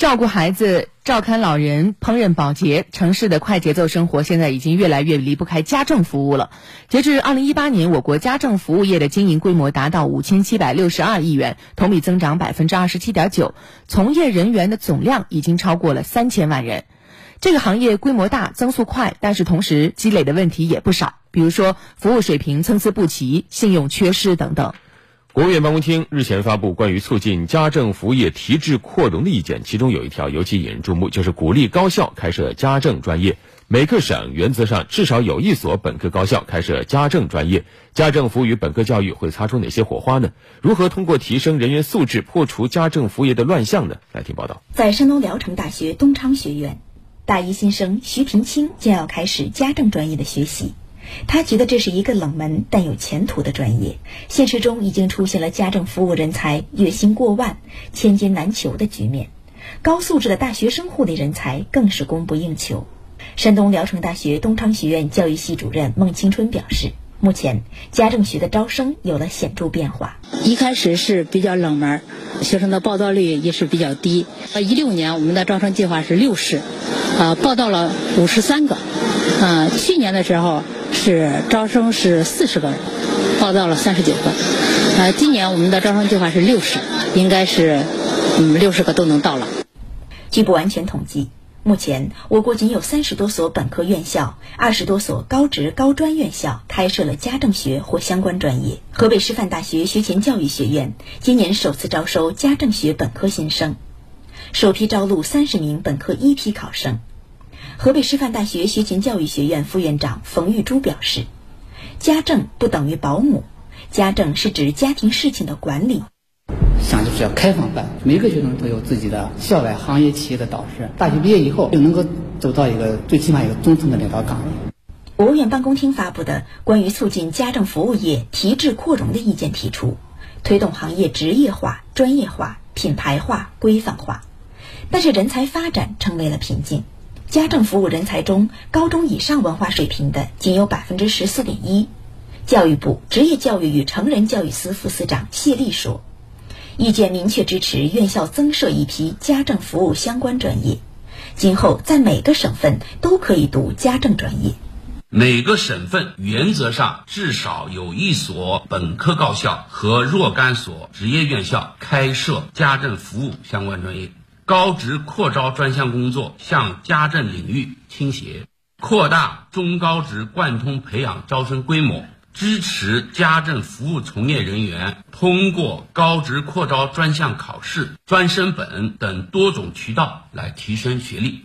照顾孩子、照看老人、烹饪保洁，城市的快节奏生活现在已经越来越离不开家政服务了。截至二零一八年，我国家政服务业的经营规模达到五千七百六十二亿元，同比增长百分之二十七点九，从业人员的总量已经超过了三千万人。这个行业规模大、增速快，但是同时积累的问题也不少，比如说服务水平参差不齐、信用缺失等等。国务院办公厅日前发布关于促进家政服务业提质扩容的意见，其中有一条尤其引人注目，就是鼓励高校开设家政专业。每个省原则上至少有一所本科高校开设家政专业。家政服务与本科教育会擦出哪些火花呢？如何通过提升人员素质破除家政服务业的乱象呢？来听报道。在山东聊城大学东昌学院，大一新生徐平清将要开始家政专业的学习。他觉得这是一个冷门但有前途的专业。现实中已经出现了家政服务人才月薪过万、千金难求的局面，高素质的大学生护理人才更是供不应求。山东聊城大学东昌学院教育系主任孟青春表示，目前家政学的招生有了显著变化。一开始是比较冷门，学生的报到率也是比较低。呃，一六年我们的招生计划是六十，呃，报到了五十三个。呃，去年的时候。是招生是四十个人，报到了三十九个。呃，今年我们的招生计划是六十，应该是嗯六十个都能到了。据不完全统计，目前我国仅有三十多所本科院校、二十多所高职高专院校开设了家政学或相关专业。河北师范大学学前教育学院今年首次招收家政学本科新生，首批招录三十名本科一批考生。河北师范大学学前教育学院副院长冯玉珠表示：“家政不等于保姆，家政是指家庭事情的管理。想就是要开放办，每个学生都有自己的校外行业企业的导师，大学毕业以后就能够走到一个最起码一个中层的领导岗位。”国务院办公厅发布的关于促进家政服务业提质扩容的意见提出，推动行业职业化、专业化、品牌化、规范化，但是人才发展成为了瓶颈。家政服务人才中，高中以上文化水平的仅有百分之十四点一。教育部职业教育与成人教育司副司长谢丽说：“意见明确支持院校增设一批家政服务相关专业，今后在每个省份都可以读家政专业。每个省份原则上至少有一所本科高校和若干所职业院校开设家政服务相关专业。”高职扩招专项工作向家政领域倾斜，扩大中高职贯通培养招生规模，支持家政服务从业人员通过高职扩招专项考试、专升本等多种渠道来提升学历。